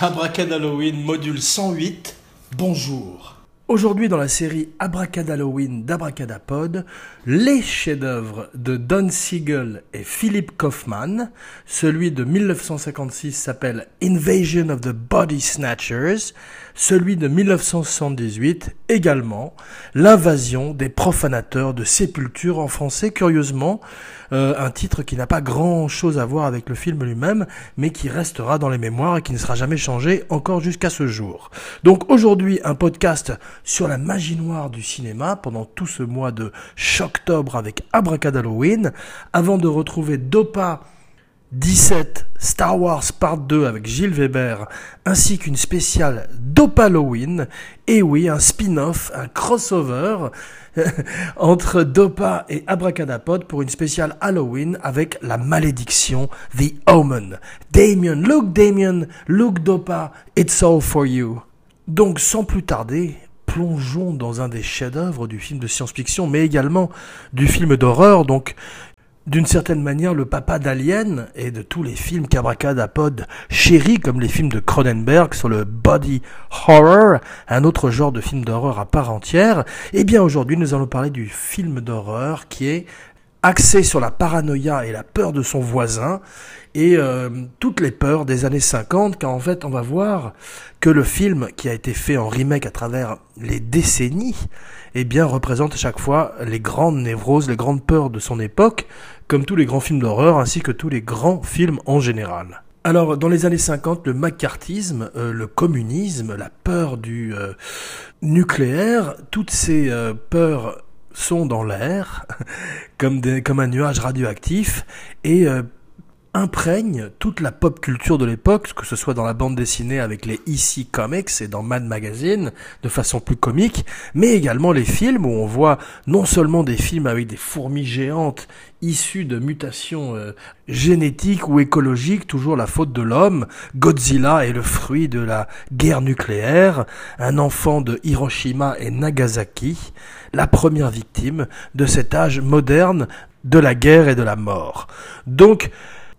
Abracadalloween module 108, bonjour. Aujourd'hui dans la série Abracadalloween d'Abracadapod, les chefs-d'œuvre de Don Siegel et Philip Kaufman. Celui de 1956 s'appelle Invasion of the Body Snatchers. Celui de 1978 également, L'invasion des profanateurs de sépulture en français, curieusement, euh, un titre qui n'a pas grand-chose à voir avec le film lui-même, mais qui restera dans les mémoires et qui ne sera jamais changé encore jusqu'à ce jour. Donc aujourd'hui, un podcast sur la magie noire du cinéma pendant tout ce mois de octobre avec Abracadalloween, avant de retrouver Dopa 17 Star Wars Part 2 avec Gilles Weber, ainsi qu'une spéciale Dopaloween, et oui, un spin-off, un crossover entre Dopa et Abracadapod pour une spéciale Halloween avec la malédiction The Omen. Damien, look Damien, look Dopa, it's all for you. Donc sans plus tarder, plongeons dans un des chefs-d'œuvre du film de science-fiction, mais également du film d'horreur. Donc d'une certaine manière le papa d'Alien et de tous les films qu'Abracadapod chérit, comme les films de Cronenberg sur le body horror, un autre genre de film d'horreur à part entière, eh bien aujourd'hui nous allons parler du film d'horreur qui est axé sur la paranoïa et la peur de son voisin et euh, toutes les peurs des années 50 car en fait on va voir que le film qui a été fait en remake à travers les décennies eh bien représente à chaque fois les grandes névroses, les grandes peurs de son époque comme tous les grands films d'horreur ainsi que tous les grands films en général. Alors, dans les années 50, le macartisme, euh, le communisme, la peur du euh, nucléaire, toutes ces peurs sont dans l'air, comme un nuage radioactif, et imprègne toute la pop culture de l'époque, que ce soit dans la bande dessinée avec les EC Comics et dans Mad Magazine de façon plus comique, mais également les films où on voit non seulement des films avec des fourmis géantes issues de mutations euh, génétiques ou écologiques, toujours la faute de l'homme, Godzilla est le fruit de la guerre nucléaire, un enfant de Hiroshima et Nagasaki, la première victime de cet âge moderne de la guerre et de la mort. Donc,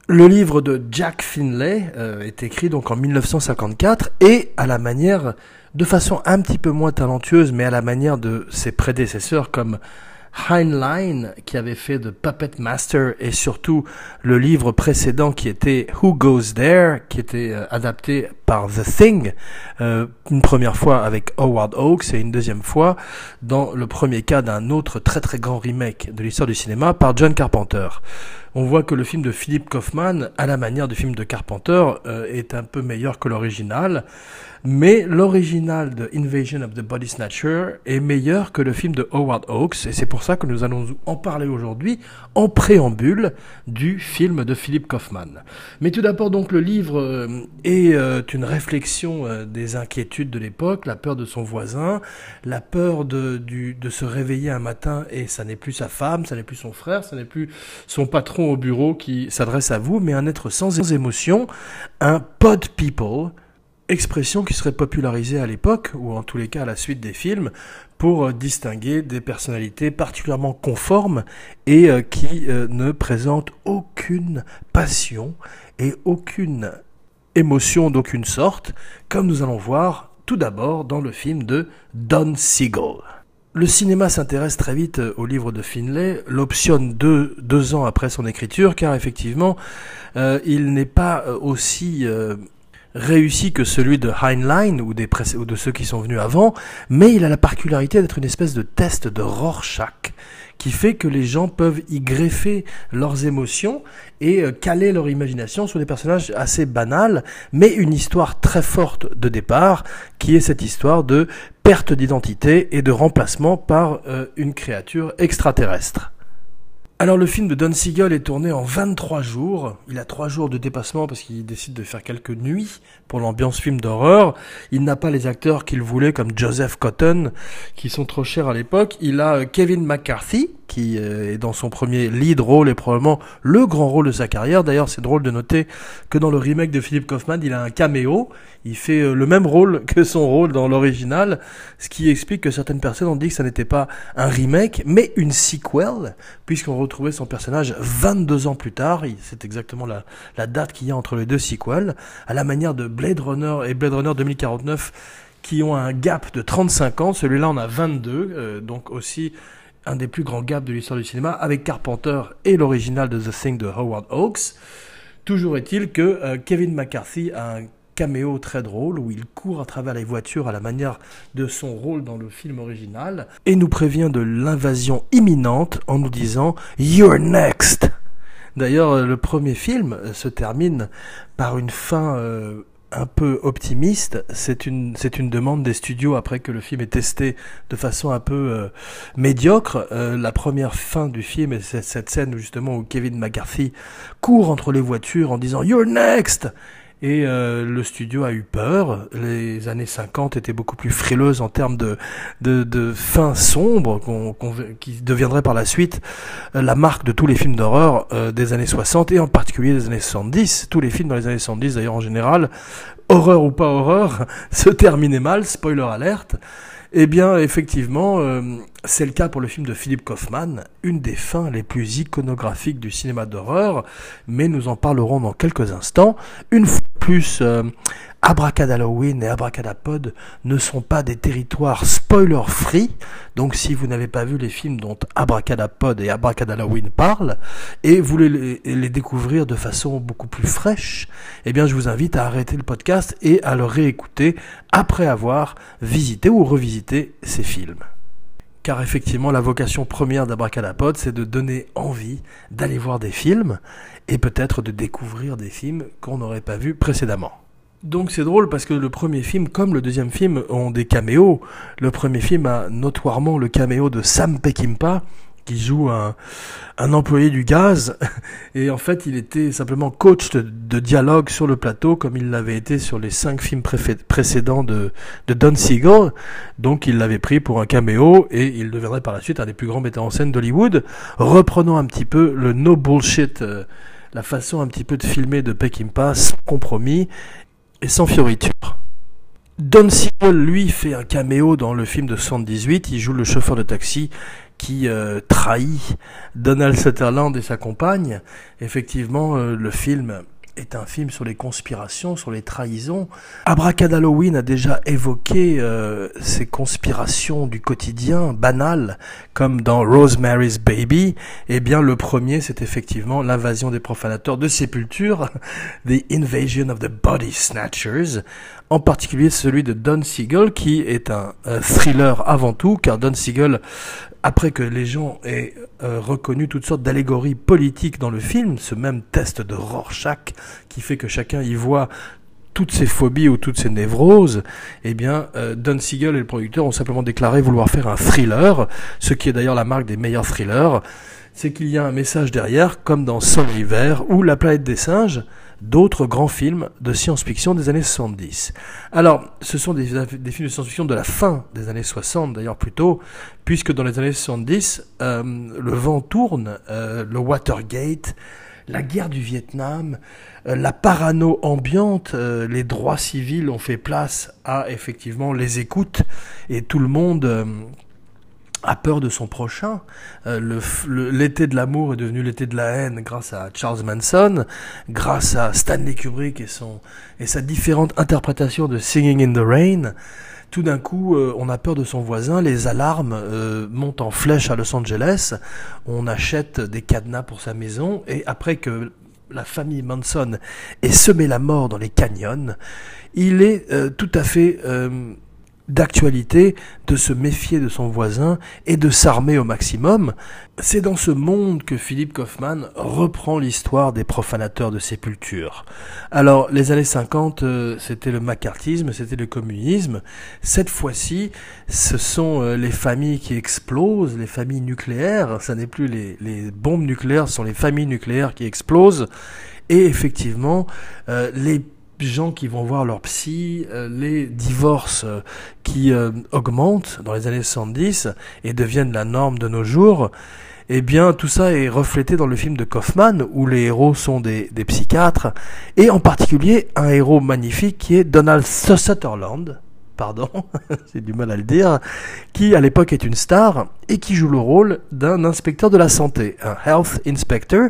le livre de Jack Finlay euh, est écrit donc en 1954 et à la manière, de façon un petit peu moins talentueuse, mais à la manière de ses prédécesseurs comme Heinlein qui avait fait de Puppet Master et surtout le livre précédent qui était Who Goes There qui était euh, adapté par The Thing euh, une première fois avec Howard Hawks et une deuxième fois dans le premier cas d'un autre très très grand remake de l'histoire du cinéma par John Carpenter. On voit que le film de Philip Kaufman, à la manière du film de Carpenter, euh, est un peu meilleur que l'original. Mais l'original de Invasion of the Body Snatcher est meilleur que le film de Howard Hawks, et c'est pour ça que nous allons en parler aujourd'hui en préambule du film de Philip Kaufman. Mais tout d'abord donc le livre euh, est euh, une réflexion euh, des inquiétudes de l'époque, la peur de son voisin, la peur de, se réveiller un matin et ça n'est plus sa femme, ça n'est plus son frère, ça n'est plus son patron au bureau qui s'adresse à vous, mais un être sans émotion, un pod people expression qui serait popularisée à l'époque, ou en tous les cas à la suite des films, pour euh, distinguer des personnalités particulièrement conformes et euh, qui euh, ne présentent aucune passion et aucune émotion d'aucune sorte, comme nous allons voir tout d'abord dans le film de Don Siegel. Le cinéma s'intéresse très vite au livre de Finlay, l'optionne deux, deux ans après son écriture, car effectivement, il n'est pas aussi réussi que celui de Heinlein ou, de ceux qui sont venus avant, mais il a la particularité d'être une espèce de test de Rorschach qui fait que les gens peuvent y greffer leurs émotions et euh, caler leur imagination sur des personnages assez banals, mais une histoire très forte de départ, qui est cette histoire de perte d'identité et de remplacement par euh, une créature extraterrestre. Alors le film de Don Siegel est tourné en 23 jours. Il a 3 jours de dépassement parce qu'il décide de faire quelques nuits pour l'ambiance film d'horreur. Il n'a pas les acteurs qu'il voulait comme Joseph Cotton qui sont trop chers à l'époque. Il a euh, Kevin McCarthy qui est dans son premier lead rôle et probablement le grand rôle de sa carrière. D'ailleurs, c'est drôle de noter que dans le remake de Philip Kaufman, il a un caméo. Il fait euh, le même rôle que son rôle dans l'original, ce qui explique que certaines personnes ont dit que ça n'était pas un remake, mais une sequel, puisqu'on retrouvait son personnage 22 ans plus tard. C'est exactement la, la date qu'il y a entre les deux sequels, à la manière de Blade Runner et Blade Runner 2049 qui ont un gap de 35 ans. Celui-là en a 22, euh, donc aussi un des plus grands gaps de l'histoire du cinéma, avec Carpenter et l'original de The Thing de Howard Hawks. Toujours est-il que euh, Kevin McCarthy a un caméo très drôle où il court à travers les voitures à la manière de son rôle dans le film original et nous prévient de l'invasion imminente en nous disant You're next. D'ailleurs, euh, le premier film euh, se termine par une fin un peu optimiste. C'est une, c'est une demande des studios après que le film est testé de façon un peu médiocre. la première fin du film est cette, cette scène justement où Kevin McCarthy court entre les voitures en disant You're next et euh, le studio a eu peur. Les années 50 étaient beaucoup plus frileuses en termes de, de, de fin sombre, qui deviendrait par la suite euh, la marque de tous les films d'horreur euh, des années 60 et en particulier des années 70. Tous les films dans les années 70, d'ailleurs en général, horreur ou pas horreur, se terminaient mal, spoiler alerte. Eh bien, effectivement, euh, c'est le cas pour le film de Philippe Kaufman, une des fins les plus iconographiques du cinéma d'horreur, mais nous en parlerons dans quelques instants. Une fois plus, euh, Abracadalloween et Abracadapod ne sont pas des territoires spoiler-free, donc si vous n'avez pas vu les films dont Abracadapod et Abracadalloween parlent, et voulez les, découvrir de façon beaucoup plus fraîche, eh bien je vous invite à arrêter le podcast et à le réécouter après avoir visité ou revisité ces films. Car effectivement, la vocation première d'Abracadapod, c'est de donner envie d'aller voir des films et peut-être de découvrir des films qu'on n'aurait pas vus précédemment. Donc c'est drôle parce que le premier film, comme le deuxième film, ont des caméos. Le premier film a notoirement le caméo de Sam Peckinpah, qui joue un, employé du gaz. Et en fait, il était simplement coach de, dialogue sur le plateau, comme il l'avait été sur les cinq films précédents de, Don Siegel. Donc il l'avait pris pour un caméo et il deviendrait par la suite un des plus grands metteurs en scène d'Hollywood. Reprenons un petit peu le no bullshit. Euh, la façon un petit peu de filmer de Peckinpah sans compromis et sans fioriture. Don Siegel, lui, fait un caméo dans le film de 78. Il joue le chauffeur de taxi qui euh, trahit Donald Sutherland et sa compagne. Effectivement, euh, le film est un film sur les conspirations, sur les trahisons. Abracadalloween a déjà évoqué euh, ces conspirations du quotidien banal, comme dans Rosemary's Baby. Eh bien, le premier, c'est effectivement l'invasion des profanateurs de sépulture, The Invasion of the Body Snatchers, en particulier celui de Don Siegel, qui est un, thriller avant tout, car Don Siegel, après que les gens aient euh, reconnu toutes sortes d'allégories politiques dans le film, ce même test de Rorschach qui fait que chacun y voit toutes ces phobies ou toutes ces névroses, eh bien, euh, Don Siegel et le producteur ont simplement déclaré vouloir faire un thriller, ce qui est d'ailleurs la marque des meilleurs thrillers, c'est qu'il y a un message derrière, comme dans Sol hiver ou La planète des singes, d'autres grands films de science-fiction des années 70. Alors, ce sont des, films de science-fiction de la fin des années 60, d'ailleurs plutôt, puisque dans les années 70, euh, le vent tourne, euh, le Watergate, la guerre du Vietnam, euh, la parano ambiante, les droits civils ont fait place à effectivement les écoutes et tout le monde a peur de son prochain. Euh, l'été de l'amour est devenu l'été de la haine grâce à Charles Manson, grâce à Stanley Kubrick et, son, et sa différente interprétation de Singing in the Rain. Tout d'un coup, euh, on a peur de son voisin, les alarmes euh, montent en flèche à Los Angeles, on achète des cadenas pour sa maison, et après que la famille Manson ait semé la mort dans les canyons, il est tout à fait d'actualité de se méfier de son voisin et de s'armer au maximum. C'est dans ce monde que Philippe Kaufman reprend l'histoire des profanateurs de sépultures. Alors, les années 50, euh, c'était le macartisme, c'était le communisme. Cette fois-ci, ce sont euh, les familles qui explosent, les familles nucléaires. Ça n'est plus les, les bombes nucléaires, ce sont les familles nucléaires qui explosent. Et effectivement, euh, les gens qui vont voir leur psy, euh, les divorces euh, qui euh, augmentent dans les années 70 et deviennent la norme de nos jours, eh bien tout ça est reflété dans le film de Kaufman où les héros sont des, des psychiatres et en particulier un héros magnifique qui est Donald Sutherland pardon, j'ai du mal à le dire, qui à l'époque est une star et qui joue le rôle d'un inspecteur de la santé, un health inspector.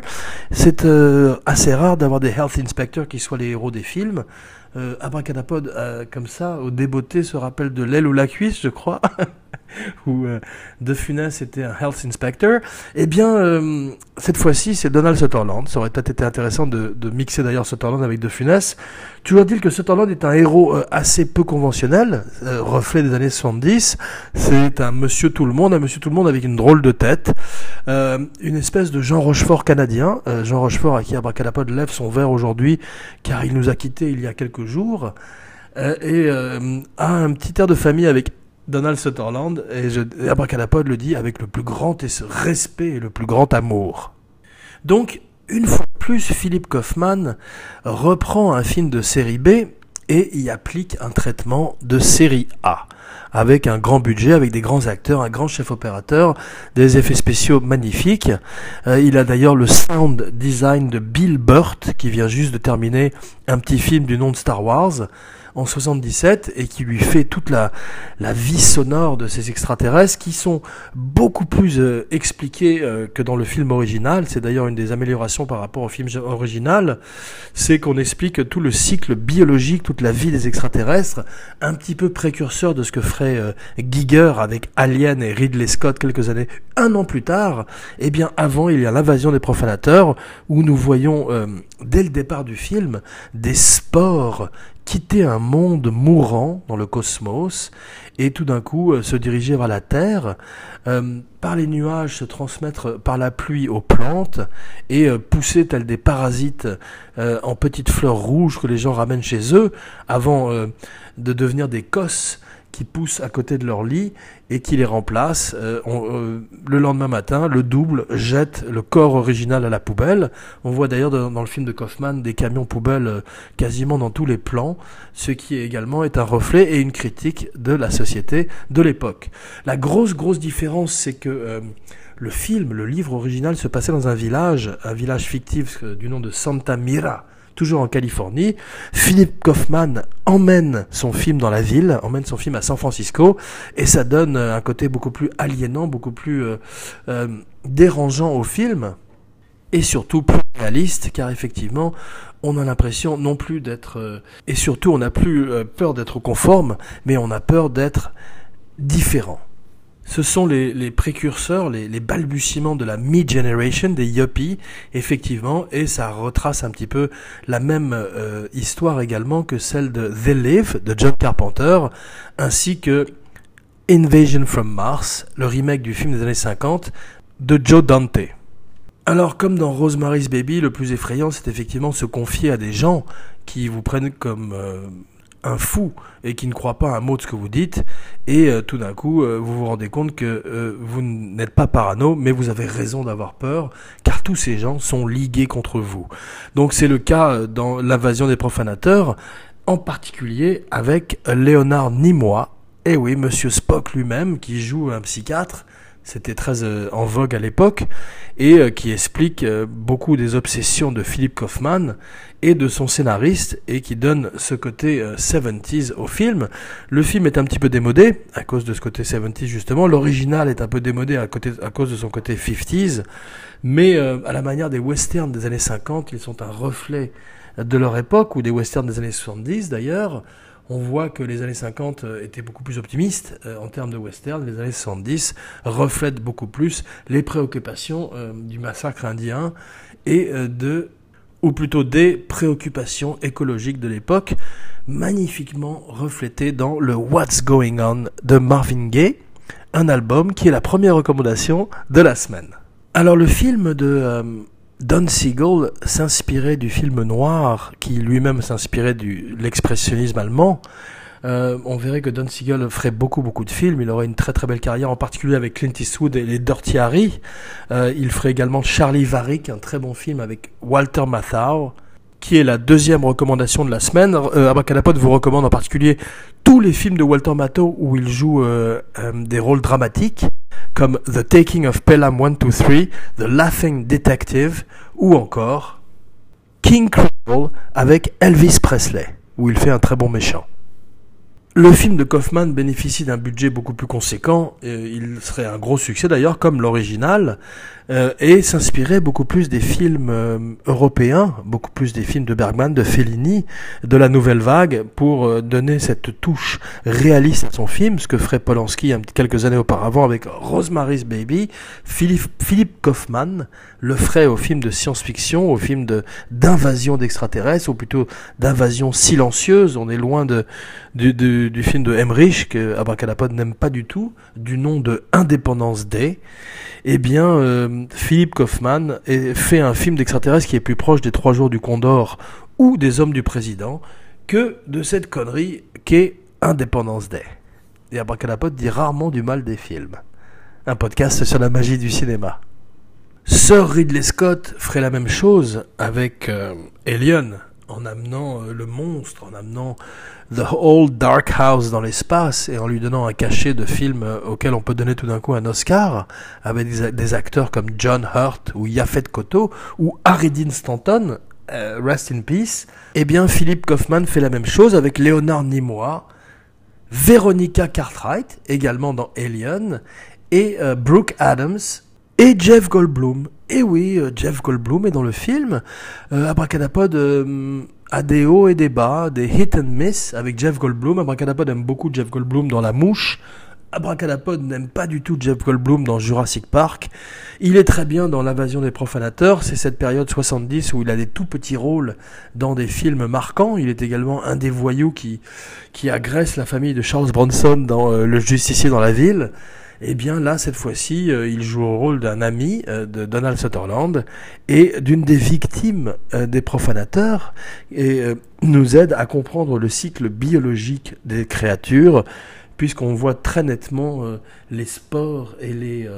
C'est euh, assez rare d'avoir des health inspectors qui soient les héros des films. Euh, Abracadapod, euh, comme ça, au débeauté, se rappelle de l'aile ou la cuisse, je crois. où euh, De Funès était un health inspector, eh bien, euh, cette fois-ci, c'est Donald Sutherland. Ça aurait peut-être été intéressant de, mixer d'ailleurs Sutherland avec De Funès. Toujours dire que Sutherland est un héros euh, assez peu conventionnel, reflet des années 70. C'est un monsieur tout le monde, un monsieur tout le monde avec une drôle de tête. une espèce de Jean Rochefort canadien. Jean Rochefort à qui Abracadapod lève son verre aujourd'hui, car il nous a quittés il y a quelques jours. et a un petit air de famille avec Donald Sutherland, et, je, Abracadapod le dit avec le plus grand respect et le plus grand amour. Donc, une fois de plus, Philippe Kaufman reprend un film de série B et y applique un traitement de série A, avec un grand budget, avec des grands acteurs, un grand chef opérateur, des effets spéciaux magnifiques. Euh, il a d'ailleurs le sound design de Bill Burt, qui vient juste de terminer un petit film du nom de Star Wars en 77 et qui lui fait toute la, la vie sonore de ces extraterrestres qui sont beaucoup plus euh, expliqués euh, que dans le film original. C'est d'ailleurs une des améliorations par rapport au film original, c'est qu'on explique tout le cycle biologique, toute la vie des extraterrestres, un petit peu précurseur de ce que ferait euh, Giger avec Alien et Ridley Scott quelques années, un an plus tard. Eh bien, avant, il y a l'invasion des profanateurs où nous voyons dès le départ du film des spores quitter un monde mourant dans le cosmos et tout d'un coup euh, se diriger vers la Terre, euh, par les nuages se transmettre par la pluie aux plantes et euh, pousser tels des parasites en petites fleurs rouges que les gens ramènent chez eux avant de devenir des cosses qui poussent à côté de leur lit et qui les remplacent. Euh, euh, le lendemain matin, le double jette le corps original à la poubelle. On voit d'ailleurs dans, le film de Kaufman des camions poubelles euh, quasiment dans tous les plans, ce qui également est un reflet et une critique de la société de l'époque. La grosse grosse différence, c'est que le film, le livre original se passait dans un village, un village fictif du nom de Santa Mira toujours en Californie. Philippe Kaufman emmène son film dans la ville, emmène son film à San Francisco, et ça donne euh, un côté beaucoup plus aliénant, beaucoup plus euh, euh, dérangeant au film, et surtout plus réaliste, car effectivement, on a l'impression non plus d'être... et surtout, on n'a plus peur d'être conforme, mais on a peur d'être différent. Ce sont les, précurseurs, les, balbutiements de la mid-generation, des yuppies, effectivement, et ça retrace un petit peu la même euh, histoire également que celle de The Live de John Carpenter, ainsi que Invasion from Mars, le remake du film des années 50 de Joe Dante. Alors, comme dans Rosemary's Baby, le plus effrayant, c'est effectivement se confier à des gens qui vous prennent comme euh, un fou et qui ne croit pas un mot de ce que vous dites et euh, tout d'un coup euh, vous vous rendez compte que euh, vous n'êtes pas parano mais vous avez raison d'avoir peur car tous ces gens sont ligués contre vous. Donc c'est le cas dans l'invasion des profanateurs en particulier avec Léonard Nimoy et oui monsieur Spock lui-même qui joue un psychiatre c'était très en vogue à l'époque, et qui explique beaucoup des obsessions de Philippe Kaufman et de son scénariste et qui donne ce côté 70s euh, au film. Le film est un petit peu démodé à cause de ce côté 70s justement. L'original est un peu démodé à, côté, à cause de son côté 50s. Mais euh, à la manière des westerns des années 50, ils sont un reflet de leur époque ou des westerns des années 70 d'ailleurs. On voit que les années 50 euh, étaient beaucoup plus optimistes en termes de western. Les années 70 reflètent beaucoup plus les préoccupations du massacre indien et de ou plutôt des préoccupations écologiques de l'époque, magnifiquement reflétées dans le What's Going On de Marvin Gaye, un album qui est la première recommandation de la semaine. Alors le film de euh, Don Siegel s'inspirait du film noir, qui lui-même s'inspirait de l'expressionnisme allemand, euh, on verrait que Don Siegel ferait beaucoup beaucoup de films. Il aurait une très très belle carrière, en particulier avec Clint Eastwood et les Dirty Harry. Euh, il ferait également Charlie Varick, un très bon film avec Walter Matthau, qui est la deuxième recommandation de la semaine. Euh, vous recommande en particulier tous les films de Walter Matthau où il joue euh, des rôles dramatiques comme The Taking of Pelham 123, The Laughing Detective ou encore King Cruel avec Elvis Presley, où il fait un très bon méchant. Le film de Kaufman bénéficie d'un budget beaucoup plus conséquent, il serait un gros succès d'ailleurs comme l'original, euh, et s'inspirait beaucoup plus des films euh, européens, beaucoup plus des films de Bergman, de Fellini, de la nouvelle vague, pour euh, donner cette touche réaliste à son film, ce que ferait Polanski quelques années auparavant avec Rosemary's Baby. Philippe, Philippe Kaufman le ferait au film de science-fiction, au film d'invasion d'extraterrestres, ou plutôt d'invasion silencieuse. On est loin de, du, film de Emmerich, que Abracadapod n'aime pas du tout, du nom de Independence Day eh bien, euh, Philippe Kaufman fait un film d'extraterrestre qui est plus proche des Trois Jours du Condor ou des Hommes du Président que de cette connerie qu'est Independence Day. Et Abracadapod dit rarement du mal des films. Un podcast sur la magie du cinéma. Sir Ridley Scott ferait la même chose avec euh, Alien, en amenant euh, le monstre, en amenant The Old Dark House dans l'espace et en lui donnant un cachet de film euh, auquel on peut donner tout d'un coup un Oscar, avec des, acteurs comme John Hurt ou Yafet Koto ou Harry Stanton, euh, Rest in Peace, eh bien Philippe Kaufman fait la même chose avec Leonard Nimoy, Veronica Cartwright, également dans Alien, et Brooke Adams, et Jeff Goldblum. Et oui, euh, Jeff Goldblum est dans le film. Euh, Abracadapod euh, a des hauts et des bas, des hit and miss avec Jeff Goldblum. Abracadapod aime beaucoup Jeff Goldblum dans La Mouche. Abracadapod n'aime pas du tout Jeff Goldblum dans Jurassic Park. Il est très bien dans L'invasion des profanateurs. C'est cette période 70 où il a des tout petits rôles dans des films marquants. Il est également un des voyous qui, qui agresse la famille de Charles Bronson dans Le justicier dans la ville. Eh bien là, cette fois-ci, euh, il joue au rôle d'un ami euh, de Donald Sutherland et d'une des victimes euh, des profanateurs et nous aide à comprendre le cycle biologique des créatures puisqu'on voit très nettement les spores et les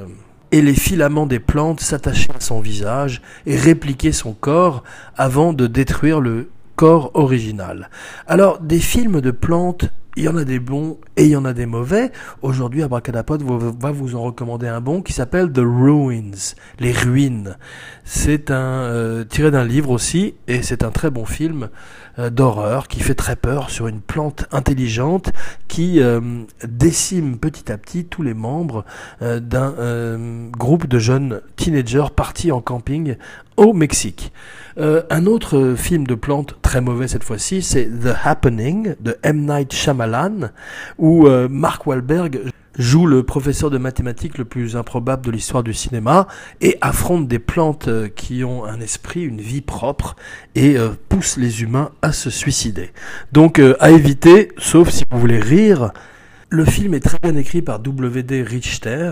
et les filaments des plantes s'attacher à son visage et répliquer son corps avant de détruire le corps original. Alors, des films de plantes il y en a des bons et il y en a des mauvais. Aujourd'hui, Abracadapod va vous en recommander un bon qui s'appelle The Ruins, les ruines. C'est un euh, tiré d'un livre aussi et c'est un très bon film d'horreur qui fait très peur sur une plante intelligente qui euh, décime petit à petit tous les membres d'un groupe de jeunes teenagers partis en camping au Mexique. Euh, un autre film de plantes très mauvais cette fois-ci, c'est The Happening de M. Night Shyamalan, où euh, Mark Wahlberg joue le professeur de mathématiques le plus improbable de l'histoire du cinéma et affronte des plantes euh, qui ont un esprit, une vie propre et pousse les humains à se suicider. Donc à éviter, sauf si vous voulez rire, le film est très bien écrit par W.D. Richter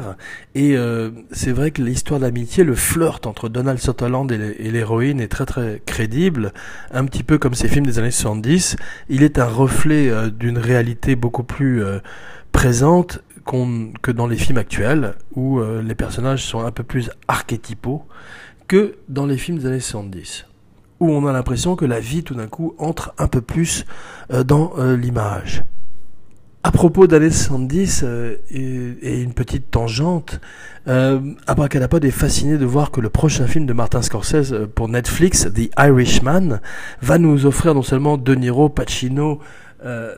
et euh, c'est vrai que l'histoire d'amitié, le flirt entre Donald Sutherland et l'héroïne est très très crédible, un petit peu comme ces films des années 70. Il est un reflet euh, d'une réalité beaucoup plus euh, que dans les films actuels où les personnages sont un peu plus archétypaux que dans les films des années 70 où on a l'impression que la vie tout d'un coup entre un peu plus dans l'image. À propos d'années 70 euh, et, une petite tangente, euh, Abracadapod est fasciné de voir que le prochain film de Martin Scorsese euh, pour Netflix, The Irishman, va nous offrir non seulement De Niro, Pacino, euh,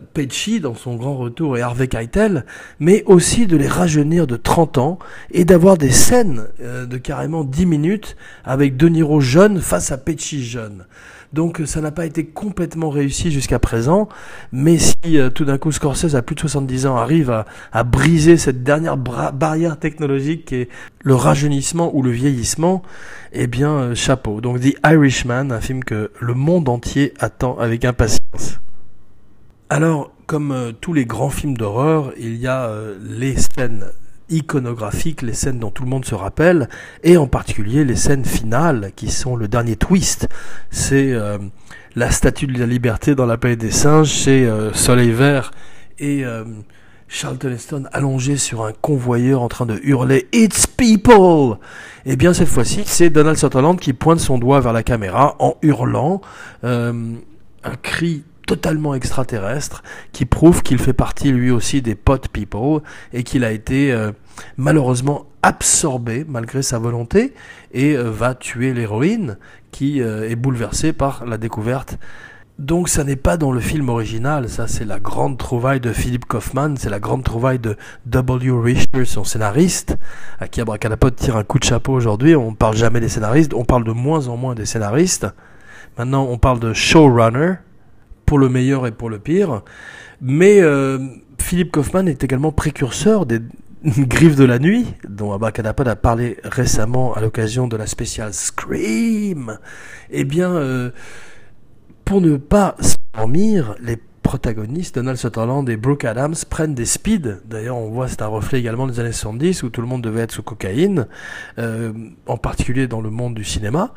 dans son grand retour et Harvey Keitel, mais aussi de les rajeunir de 30 ans et d'avoir des scènes euh, de carrément 10 minutes avec De Niro jeune face à Pesci jeune. Donc ça n'a pas été complètement réussi jusqu'à présent, mais si euh, tout d'un coup Scorsese à plus de 70 ans arrive à, à briser cette dernière barrière technologique qui est le rajeunissement ou le vieillissement, eh bien euh, chapeau. Donc The Irishman, un film que le monde entier attend avec impatience. Alors, comme euh, tous les grands films d'horreur, il y a les scènes iconographiques, les scènes dont tout le monde se rappelle, et en particulier les scènes finales qui sont le dernier twist. C'est euh, la statue de la liberté dans la paix des singes, c'est euh, Soleil Vert et euh, Charlton Heston allongé sur un convoyeur en train de hurler It's people eh bien cette fois-ci, c'est Donald Sutherland qui pointe son doigt vers la caméra en hurlant un cri totalement extraterrestre qui prouve qu'il fait partie lui aussi des pot people et qu'il a été euh, malheureusement absorbé malgré sa volonté et euh, va tuer l'héroïne qui euh, est bouleversée par la découverte. Donc ça n'est pas dans le film original, ça c'est la grande trouvaille de Philip Kaufman, c'est la grande trouvaille de W. Richter, son scénariste, à qui Abracadapod tire un coup de chapeau aujourd'hui. On ne parle jamais des scénaristes, on parle de moins en moins des scénaristes. Maintenant on parle de showrunner, pour le meilleur et pour le pire. Mais euh, Philippe Kaufman est également précurseur des Griffes de la nuit, dont Abracadapod a parlé récemment à l'occasion de la spéciale Scream. Eh bien, euh, pour ne pas s'endormir, les protagonistes, Donald Sutherland et Brooke Adams, prennent des speeds. D'ailleurs, on voit, c'est un reflet également des années 70 où tout le monde devait être sous cocaïne, euh, en particulier dans le monde du cinéma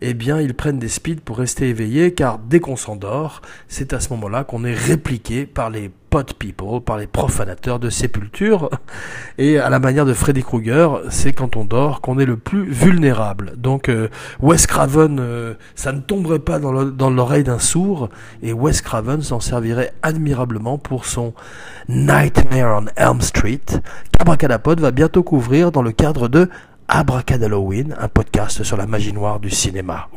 eh bien ils prennent des speeds pour rester éveillés car dès qu'on s'endort, c'est à ce moment-là qu'on est répliqué par les pot people, par les profanateurs de sépultures. Et à la manière de Freddy Krueger, c'est quand on dort qu'on est le plus vulnérable. Donc euh, Wes Craven, euh, ça ne tomberait pas dans l'oreille d'un sourd, et Wes Craven s'en servirait admirablement pour son Nightmare on Elm Street, qu'Abracadapod va bientôt couvrir dans le cadre de Abracadalloween, un podcast sur la magie noire du cinéma.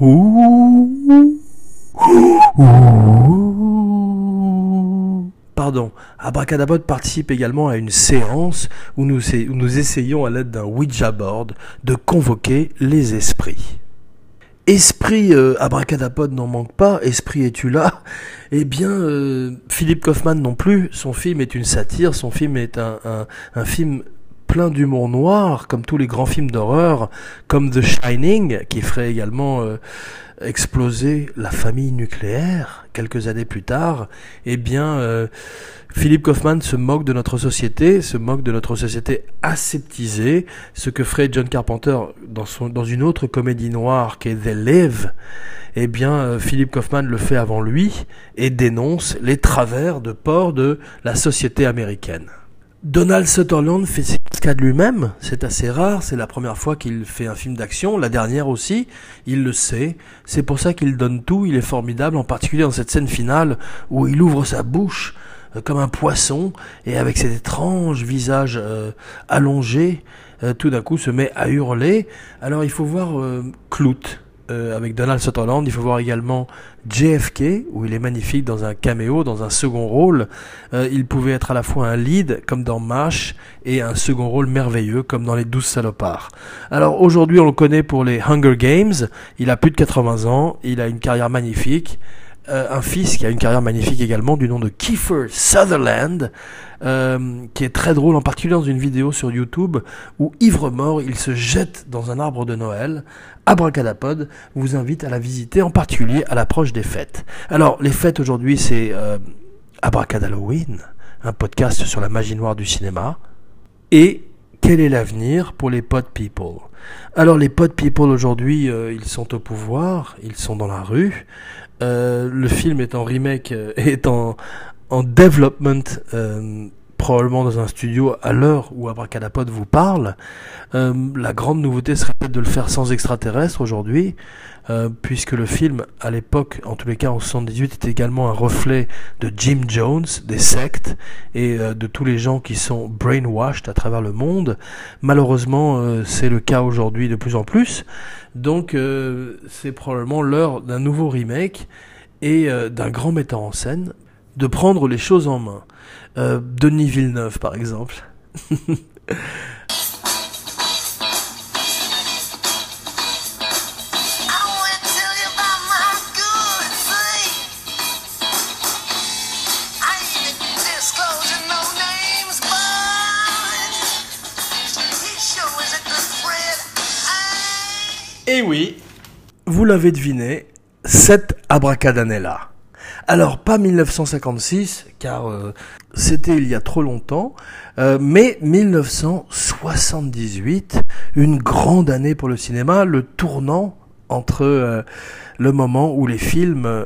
Pardon, Abracadabod participe également à une séance où nous, essayons à l'aide d'un Ouija board de convoquer les esprits. Esprit euh, Abracadapod n'en manque pas, Esprit es-tu là? Eh bien, euh, Philippe Kaufman non plus, son film est une satire, son film est un film plein d'humour noir, comme tous les grands films d'horreur, comme The Shining, qui ferait également euh, exploser la famille nucléaire quelques années plus tard, eh bien, euh, Philippe Kaufman se moque de notre société, se moque de notre société aseptisée, ce que ferait John Carpenter dans, dans une autre comédie noire qui est The Live, eh bien, euh, Philippe Kaufman le fait avant lui et dénonce les travers de port de la société américaine. Donald Sutherland fait ses cascades lui-même, c'est assez rare, c'est la première fois qu'il fait un film d'action, la dernière aussi, il le sait, c'est pour ça qu'il donne tout, il est formidable, en particulier dans cette scène finale où il ouvre sa bouche euh, comme un poisson et avec cet étrange visage euh, allongé, euh, tout d'un coup se met à hurler. Alors il faut voir Clout, euh, avec Donald Sutherland. Il faut voir également JFK, où il est magnifique dans un caméo, dans un second rôle. Euh, il pouvait être à la fois un lead, comme dans MASH, et un second rôle merveilleux, comme dans Les Douze Salopards. Alors aujourd'hui, on le connaît pour les Hunger Games. Il a plus de 80 ans, il a une carrière magnifique. Euh, un fils qui a une carrière magnifique également du nom de Kiefer Sutherland, euh, qui est très drôle, en particulier dans une vidéo sur YouTube où ivre mort, il se jette dans un arbre de Noël. Abracadapod vous invite à la visiter, en particulier à l'approche des fêtes. Alors, les fêtes aujourd'hui, c'est euh, Abracadalloween, un podcast sur la magie noire du cinéma. Et quel est l'avenir pour les pod people? Alors les pod people aujourd'hui, euh, ils sont au pouvoir, ils sont dans la rue. Euh, le film est en remake, euh, est en, en development, euh, probablement dans un studio à l'heure où Abracadapod vous parle. la grande nouveauté serait peut-être de le faire sans extraterrestres aujourd'hui, puisque le film, à l'époque, en tous les cas en 78, était également un reflet de Jim Jones, des sectes et de tous les gens qui sont brainwashed à travers le monde. Malheureusement, c'est le cas aujourd'hui de plus en plus. Donc euh, c'est probablement l'heure d'un nouveau remake et euh, d'un grand metteur en scène de prendre les choses en main. Euh, Denis Villeneuve par exemple. Et oui, vous l'avez deviné, cette abracadanella. Alors pas 1956, car euh, c'était il y a trop longtemps, euh, mais 1978, une grande année pour le cinéma, le tournant entre euh, le moment où les films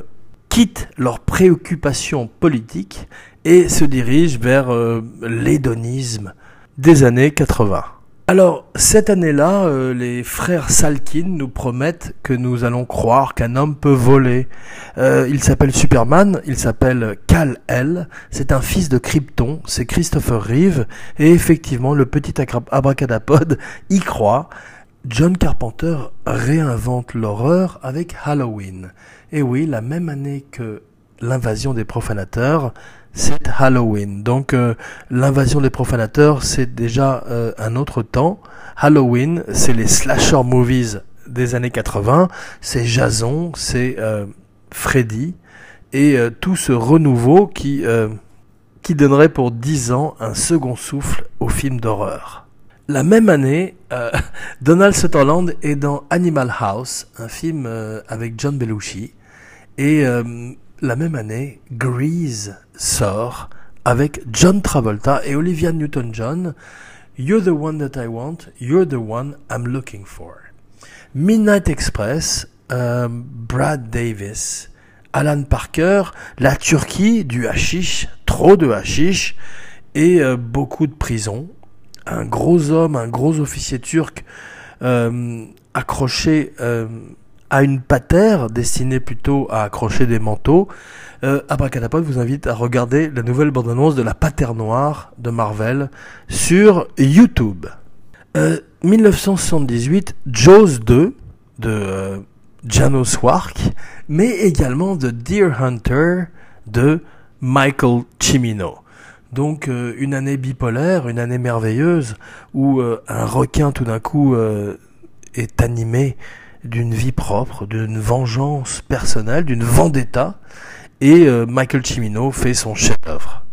quittent leurs préoccupations politiques et se dirigent vers l'hédonisme des années 80. Alors, cette année-là, euh, les frères Salkin nous promettent que nous allons croire qu'un homme peut voler. Euh, il s'appelle Superman, il s'appelle Kal-El, c'est un fils de Krypton, c'est Christopher Reeve, et effectivement, le petit abracadapod y croit. John Carpenter réinvente l'horreur avec Halloween. Et oui, la même année que l'invasion des profanateurs, c'est Halloween. Donc euh, l'invasion des profanateurs, c'est déjà euh, un autre temps. Halloween, c'est les slasher movies des années 80, c'est Jason, c'est euh, Freddy, et tout ce renouveau qui, qui donnerait pour 10 ans un second souffle au film d'horreur. La même année, Donald Sutherland est dans Animal House, un film avec John Belushi, et la même année, Grease sort avec John Travolta et Olivia Newton-John. You're the one that I want, you're the one I'm looking for. Midnight Express, euh, Brad Davis, Alan Parker, la Turquie, du hashish, trop de hashish et euh, beaucoup de prison. Un gros homme, un gros officier turc euh, accroché à une patère destinée plutôt à accrocher des manteaux, euh, Abracadapod vous invite à regarder la nouvelle bande-annonce de la Patère Noire de Marvel sur YouTube. Euh, 1978, Jaws 2 de euh, Janos Wark, mais également de Deer Hunter de Michael Cimino. Donc euh, une année bipolaire, une année merveilleuse où euh, un requin tout d'un coup est animé d'une vie propre, d'une vengeance personnelle, d'une vendetta, et euh, Michael Cimino fait son chef-d'œuvre.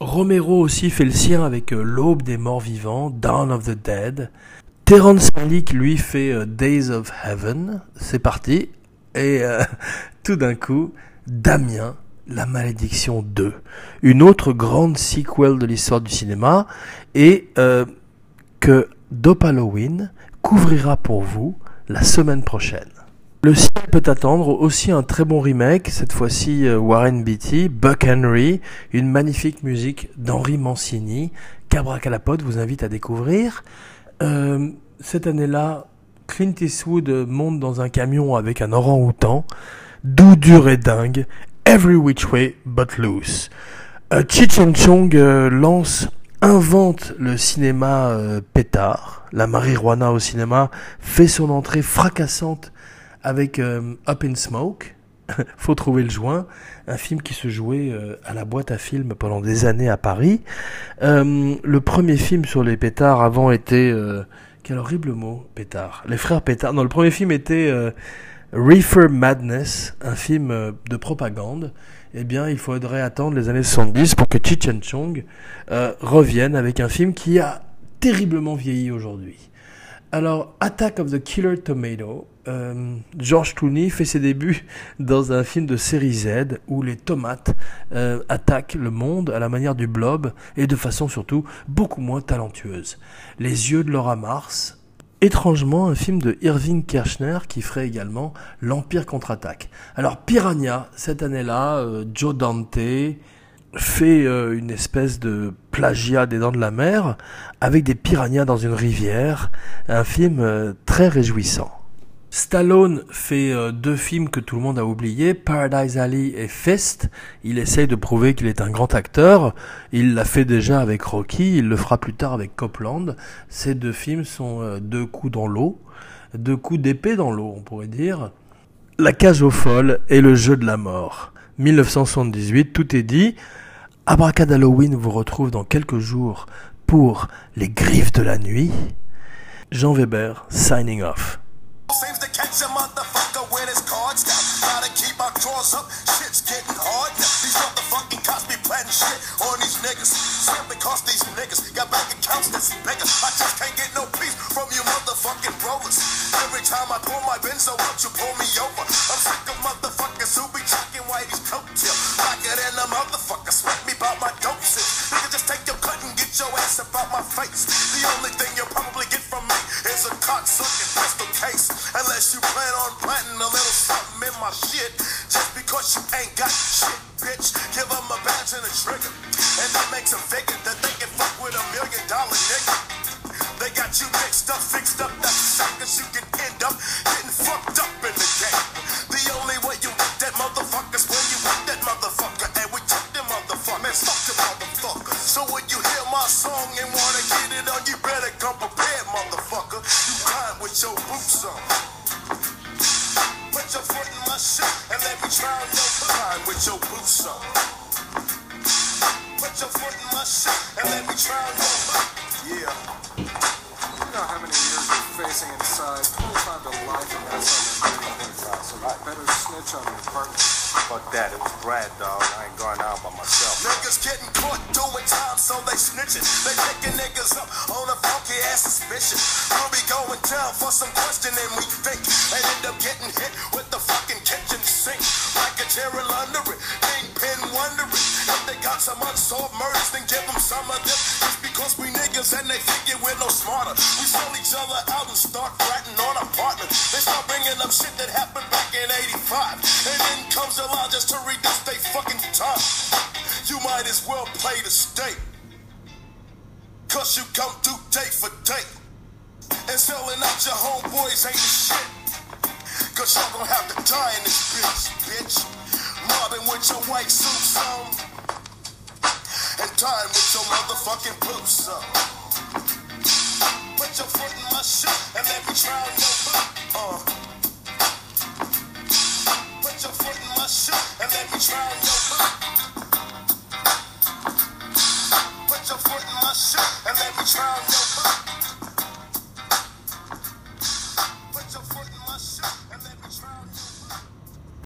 Romero aussi fait le sien avec euh, L'aube des morts vivants, Dawn of the Dead. Terrence Malick lui fait euh, Days of Heaven. C'est parti. Et tout d'un coup, Damien, La Malédiction 2. Une autre grande sequel de l'histoire du cinéma. Et que Dope Halloween couvrira pour vous la semaine prochaine. Le ciel peut attendre aussi un très bon remake, cette fois-ci euh, Warren Beatty, Buck Henry, une magnifique musique d'Henri Mancini, Cabra Calapod vous invite à découvrir. Euh, cette année-là, Clint Eastwood monte dans un camion avec un orang-outan, doux, dur et dingue, Every Which Way But Loose. Euh, Chong euh, lance invente le cinéma euh, pétard. La marijuana au cinéma fait son entrée fracassante avec euh, Up in Smoke. Faut trouver le joint, un film qui se jouait euh, à la boîte à films pendant des années à Paris. le premier film sur les pétards avant était quel horrible mot, pétard. Les frères pétards. Non, le premier film était Reefer Madness, un film de propagande eh bien, il faudrait attendre les années 70 pour que Chichen Chong euh, revienne avec un film qui a terriblement vieilli aujourd'hui. Alors, Attack of the Killer Tomato, euh, George Clooney fait ses débuts dans un film de série Z où les tomates euh, attaquent le monde à la manière du blob et de façon surtout beaucoup moins talentueuse. Les yeux de Laura Mars, étrangement un film de Irving Kirchner qui ferait également l'Empire contre-attaque. Alors Piranha, cette année-là, euh, Joe Dante fait euh, une espèce de plagiat des Dents de la Mer avec des piranhas dans une rivière, un film euh, très réjouissant. Stallone fait euh, deux films que tout le monde a oubliés, Paradise Alley et Fist. Il essaye de prouver qu'il est un grand acteur. Il l'a fait déjà avec Rocky, il le fera plus tard avec Copland. Ces deux films sont euh, deux coups dans l'eau, deux coups d'épée dans l'eau, on pourrait dire. La cage aux folles et le jeu de la mort. 1978, tout est dit. Abracad Halloween vous retrouve dans quelques jours pour Les Griffes de la Nuit. Jean Weber, signing off. Seems to catch a motherfucker when his cards down. Gotta keep my drawers up, shit's getting hard now. These motherfucking cops be planting shit on these niggas. Simply cause these niggas got bank accounts that's bigger. I just can't get no peace from you motherfucking rollers. Every time I pull my Benz, so won't you pull me over? I'm sick of motherfuckers who be jacking whitey's coat till. Blacker than a motherfucker, smack me about my dope shit. Nigga, just take your get your ass about my face. The only thing you'll probably get from me is a cocksucking pistol case. Unless you plan on planting a little something in my shit. Just because you ain't got shit, bitch. Give them a badge and a trigger. And that makes them figure that they can fuck with a million dollar nigga. They got end yourself. A it, Kingpin wondering. If they got some unsolved murders, then give them some of them. Just because we niggas and they figure we're no smarter. We sell each other out and start ratting on our partner. They start bringing up shit that happened back in 85. And then comes the law just to reduce they fucking time. You might as well play the state. Cause you come through day for day. And selling out your homeboys ain't shit. Cause y'all gonna have to die in this bitch, bitch. Mobbing with your white suits on. And dying with your motherfucking boots on. Put your foot in my shit and let me try your boot. Uh. Put your foot in my shit and let me try your boot. Put your foot in my shit and let me try your boot.